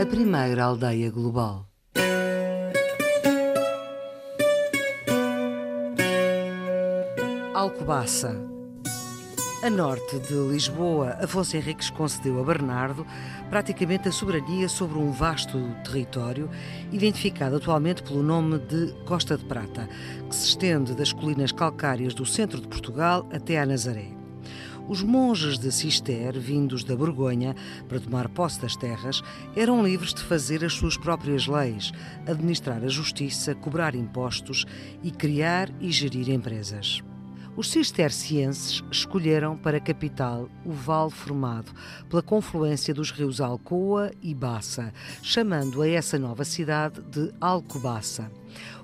a primeira aldeia global. Alcobaça. A norte de Lisboa, Afonso Henriques concedeu a Bernardo praticamente a soberania sobre um vasto território, identificado atualmente pelo nome de Costa de Prata, que se estende das colinas calcárias do centro de Portugal até a Nazaré. Os monges de Cister, vindos da Borgonha para tomar posse das terras, eram livres de fazer as suas próprias leis, administrar a justiça, cobrar impostos e criar e gerir empresas. Os cistercienses escolheram para capital o vale formado pela confluência dos rios Alcoa e Bassa, chamando a essa nova cidade de Alcobaça.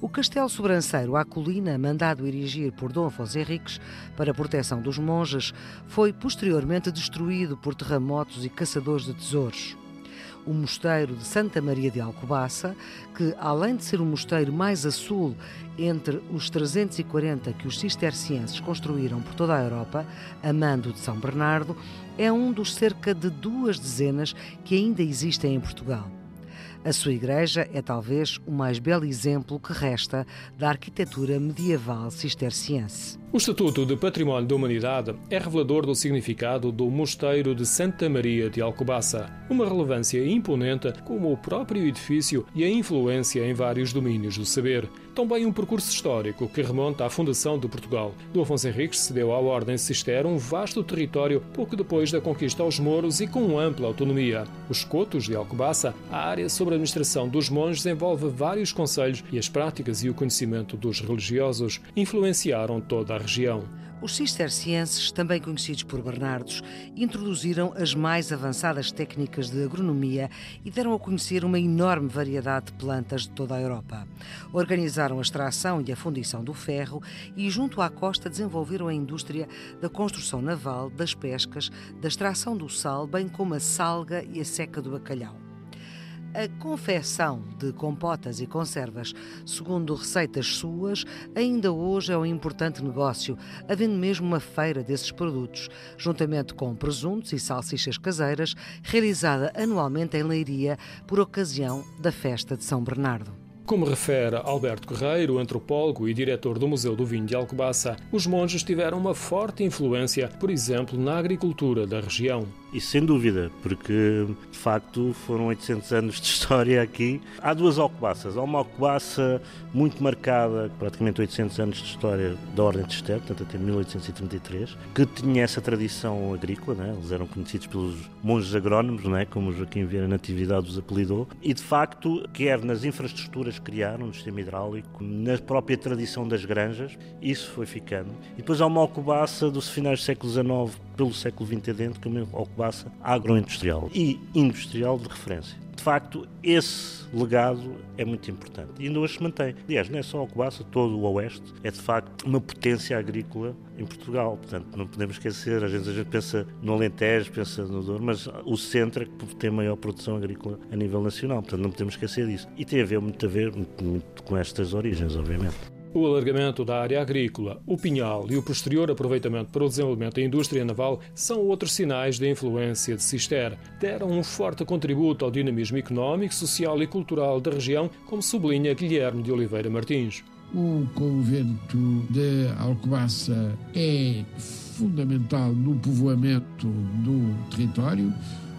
O castelo sobranceiro à colina, mandado erigir por Dom Afonso Henriques para proteção dos monges, foi posteriormente destruído por terremotos e caçadores de tesouros o mosteiro de Santa Maria de Alcobaça, que, além de ser o mosteiro mais a sul entre os 340 que os cistercienses construíram por toda a Europa, a mando de São Bernardo, é um dos cerca de duas dezenas que ainda existem em Portugal. A sua igreja é talvez o mais belo exemplo que resta da arquitetura medieval cisterciense. O Estatuto de Património da Humanidade é revelador do significado do Mosteiro de Santa Maria de Alcobaça, uma relevância imponente como o próprio edifício e a influência em vários domínios do saber. Também um percurso histórico que remonta à fundação de Portugal. Dom Afonso Henriques cedeu à Ordem Cister um vasto território pouco depois da conquista aos moros e com ampla autonomia. Os Cotos de Alcobaça, a área sobre a administração dos monges envolve vários conselhos e as práticas e o conhecimento dos religiosos influenciaram toda a região. Os cistercienses, também conhecidos por Bernardos, introduziram as mais avançadas técnicas de agronomia e deram a conhecer uma enorme variedade de plantas de toda a Europa. Organizaram a extração e a fundição do ferro e, junto à costa, desenvolveram a indústria da construção naval, das pescas, da extração do sal, bem como a salga e a seca do bacalhau. A confecção de compotas e conservas, segundo receitas suas, ainda hoje é um importante negócio, havendo mesmo uma feira desses produtos, juntamente com presuntos e salsichas caseiras, realizada anualmente em Leiria por ocasião da festa de São Bernardo. Como refere Alberto Guerreiro, antropólogo e diretor do Museu do Vinho de Alcobaça, os monges tiveram uma forte influência, por exemplo, na agricultura da região. Isso sem dúvida, porque de facto foram 800 anos de história aqui. Há duas alcobaças. Há uma alcobaça muito marcada, praticamente 800 anos de história da Ordem de Esther, portanto até 1833, que tinha essa tradição agrícola, né? eles eram conhecidos pelos monges agrónomos, né? como Joaquim Vieira Natividade os apelidou, e de facto, quer nas infraestruturas que criaram, no sistema hidráulico, na própria tradição das granjas, isso foi ficando. E depois há uma alcobaça dos finais do século XIX pelo século XX adentro, que é uma alcobaça agroindustrial e industrial de referência. De facto, esse legado é muito importante e ainda hoje se mantém. Aliás, não é só Alcobaça, todo o Oeste é de facto uma potência agrícola em Portugal. Portanto, não podemos esquecer, às vezes a gente pensa no Alentejo, pensa no Douro, mas o centro é que tem maior produção agrícola a nível nacional. Portanto, não podemos esquecer disso. E tem a ver muito a ver muito, muito com estas origens, obviamente. O alargamento da área agrícola, o pinhal e o posterior aproveitamento para o desenvolvimento da indústria naval são outros sinais da influência de Cister. Deram um forte contributo ao dinamismo económico, social e cultural da região, como sublinha Guilherme de Oliveira Martins. O convento de Alcobaça é fundamental no povoamento do território.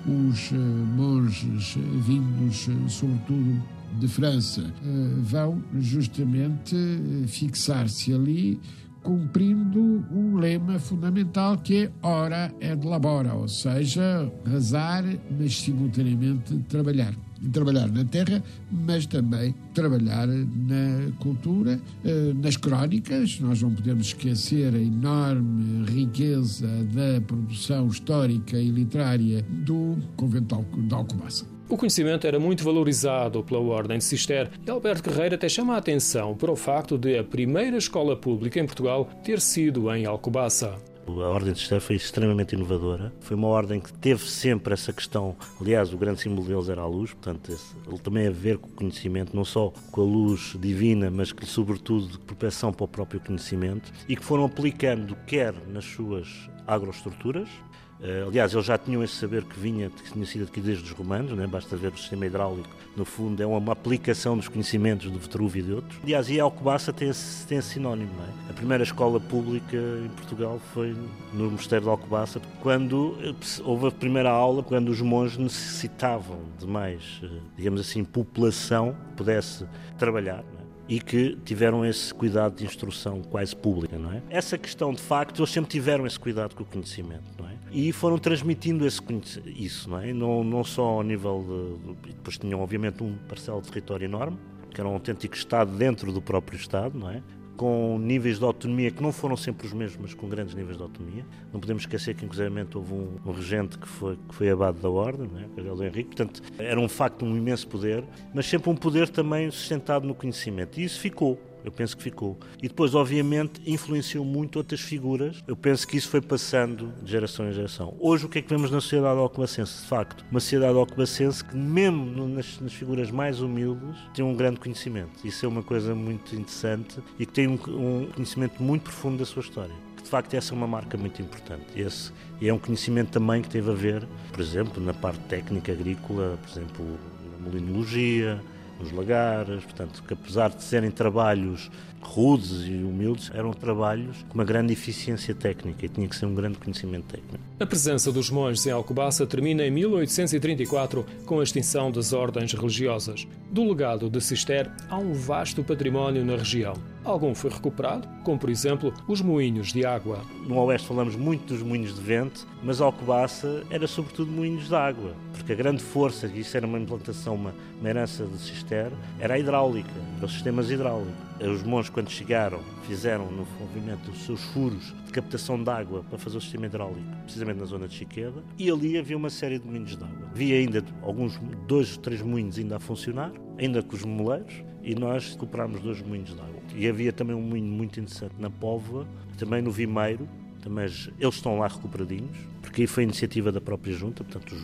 Os eh, monges vindos, eh, sobretudo de França eh, vão justamente eh, fixar-se ali cumprindo um lema fundamental que é ora et labora, ou seja, rezar, mas simultaneamente trabalhar. Trabalhar na terra, mas também trabalhar na cultura, eh, nas crónicas. Nós não podemos esquecer a enorme riqueza da produção histórica e literária do convento de Alcobaça. O conhecimento era muito valorizado pela Ordem de Cister e Alberto Guerreiro até chama a atenção para o facto de a primeira escola pública em Portugal ter sido em Alcobaça. A Ordem de Cister foi extremamente inovadora. Foi uma ordem que teve sempre essa questão. Aliás, o grande símbolo deles era a luz, portanto, ele também a ver com o conhecimento, não só com a luz divina, mas que, sobretudo, de proteção para o próprio conhecimento e que foram aplicando, quer nas suas agroestruturas, aliás, eles já tinham esse saber que vinha, que tinha sido adquirido desde os romanos, né? basta ver o sistema hidráulico, no fundo é uma, uma aplicação dos conhecimentos do Vetrúvio e de outros. Aliás, e a Alcobaça tem esse, tem esse sinónimo. É? A primeira escola pública em Portugal foi no Mosteiro de Alcobaça, quando eh, houve a primeira aula, quando os monges necessitavam de mais, eh, digamos assim, população que pudesse trabalhar. É? E que tiveram esse cuidado de instrução quase pública, não é? Essa questão, de facto, eles sempre tiveram esse cuidado com o conhecimento, não é? E foram transmitindo esse, isso, não é? Não, não só ao nível de... Depois tinham, obviamente, um parcelo de território enorme, que era um autêntico Estado dentro do próprio Estado, não é? Com níveis de autonomia que não foram sempre os mesmos, mas com grandes níveis de autonomia. Não podemos esquecer que, inclusive, houve um, um regente que foi, que foi abado da Ordem, né, Carlos Henrique, portanto, era um facto um imenso poder, mas sempre um poder também sustentado no conhecimento. E isso ficou. Eu penso que ficou. E depois, obviamente, influenciou muito outras figuras. Eu penso que isso foi passando de geração em geração. Hoje, o que é que vemos na sociedade alcobacense? De facto, uma sociedade alcobacense que, mesmo nas, nas, figuras mais humildes, tem um grande conhecimento. Isso é uma coisa muito interessante e que tem um, um conhecimento muito profundo da sua história de facto essa é uma marca muito importante. Esse é um conhecimento também que teve a ver, por exemplo, na parte técnica agrícola, por exemplo, na molinologia, nos lagares, portanto, que apesar de serem trabalhos rudes e humildes, eram trabalhos com uma grande eficiência técnica e tinha que ser um grande conhecimento técnico. A presença dos monges em Alcobaça termina em 1834 com a extinção das ordens religiosas. Do legado de Cister há um vasto património na região. Algum foi recuperado, como por exemplo os moinhos de água. No Oeste falamos muito dos moinhos de vento, mas Alcobaça era sobretudo moinhos de água, porque a grande força, e isso era uma implantação, uma, uma herança de Cister, era a hidráulica, os sistemas hidráulicos. Os monges, quando chegaram, fizeram no movimento os seus furos de captação de água para fazer o sistema hidráulico, precisamente na zona de Chiqueda, e ali havia uma série de moinhos de água. Havia ainda alguns, dois, três moinhos ainda a funcionar, ainda com os moleiros, e nós recuperámos dois moinhos de água. E havia também um moinho muito interessante na Póvoa, também no Vimeiro, mas eles estão lá recuperadinhos, porque aí foi iniciativa da própria Junta, portanto,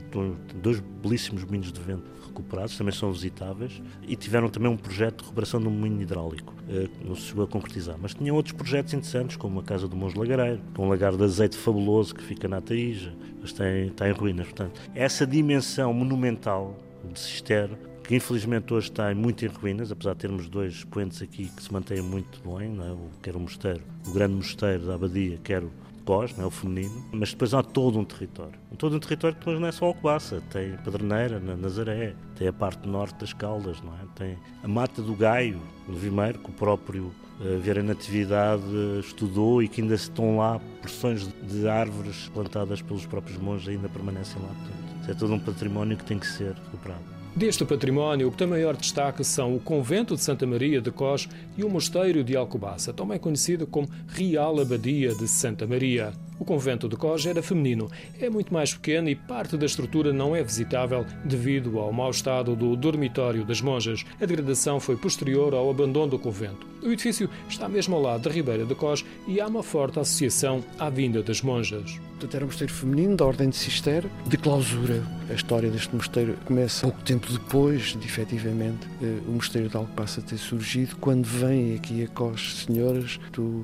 dois belíssimos moinhos de vento recuperados, também são visitáveis, e tiveram também um projeto de recuperação de um moinho hidráulico, eh, que não se chegou a concretizar. Mas tinham outros projetos interessantes, como a Casa do Monge Lagareiro, é um lagar de azeite fabuloso que fica na Taíja, mas está em, está em ruínas. Portanto, essa dimensão monumental de Cister que infelizmente hoje está muito em ruínas, apesar de termos dois expoentes aqui que se mantêm muito bem, não é? quer o mosteiro, o grande mosteiro da Abadia, quer Cós, não é? o feminino, mas depois há todo um território. Todo um território que depois não é só Alcobaça, tem Pedreneira, na Nazaré, tem a parte norte das Caldas, não é? tem a Mata do Gaio, no Vimeiro, que o próprio uh, Vieira Natividade uh, estudou e que ainda estão lá porções de árvores plantadas pelos próprios monges ainda permanecem lá. Portanto, é todo um património que tem que ser recuperado. Deste património, o que tem maior destaque são o Convento de Santa Maria de Cós e o Mosteiro de Alcobaça, também conhecido como Real Abadia de Santa Maria. O convento de Cós era feminino, é muito mais pequeno e parte da estrutura não é visitável devido ao mau estado do dormitório das monjas. A degradação foi posterior ao abandono do convento. O edifício está mesmo ao lado da Ribeira de Cós e há uma forte associação à vinda das monjas. Portanto, era um mosteiro feminino da Ordem de Cister, de clausura. A história deste mosteiro começa pouco tempo depois de, efetivamente, eh, o mosteiro de Alcobaça ter surgido, quando vêm aqui a Cós senhoras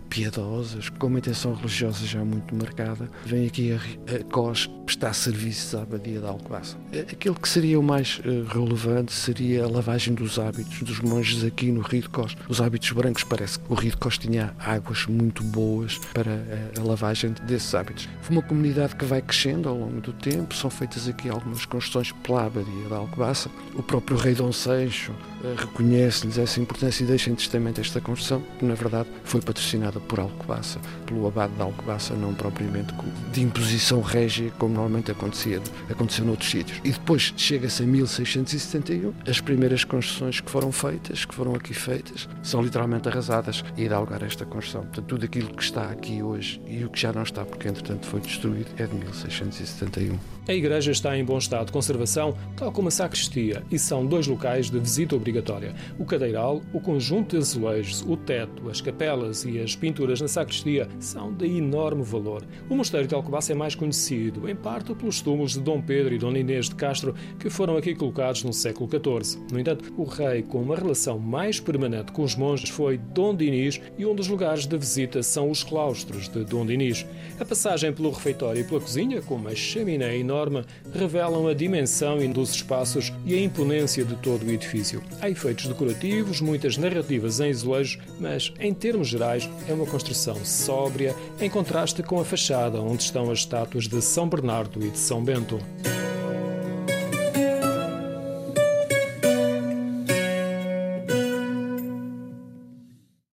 piedosas, com uma intenção religiosa já muito marcada, vêm aqui a, a Cós prestar serviços à abadia de Alcobaça. Aquilo que seria o mais uh, relevante seria a lavagem dos hábitos dos monges aqui no Rio de Cós. Os hábitos brancos, parece que o Rio de Cós tinha águas muito boas para a, a lavagem desses hábitos. Foi uma comunidade que vai crescendo ao longo do tempo, são feitas aqui algumas construções pela abadia de Alcobaça. O próprio rei Dom Seixo uh, reconhece-lhes essa importância e deixa em testamento esta construção, que na verdade foi patrocinada por Alcobaça, pelo abade de Alcobaça, não propriamente de imposição régia, como normalmente acontecia, aconteceu noutros sítios. E depois chega-se a 1671, as primeiras construções que foram feitas, que foram aqui feitas, são literalmente arrasadas e dá lugar a esta construção. Portanto, tudo aquilo que está aqui hoje e o que já não está, porque entretanto foi destruído, é de 1671. A igreja está em bom estado de conservação, tal como a sacristia, e são dois locais de visita obrigatória. O cadeiral, o conjunto de azulejos, o teto, as capelas e as pinturas na sacristia são de enorme valor. O mosteiro de Alcobaça é mais conhecido, em parte pelos túmulos de Dom Pedro e Dona Inês de Castro, que foram aqui colocados no século XIV. No entanto, o rei com uma relação mais permanente com os monges foi Dom Dinis e um dos lugares de visita são os claustros de Dom Dinis. A passagem pelo refeitório e pela cozinha, com uma chaminé enorme, revelam a dimensão dos espaços e a imponência de todo o edifício. Há efeitos decorativos, muitas narrativas em azulejos, mas, em termos gerais, é uma construção sóbria, em contraste com a fachada onde estão as estátuas de São Bernardo e de São Bento.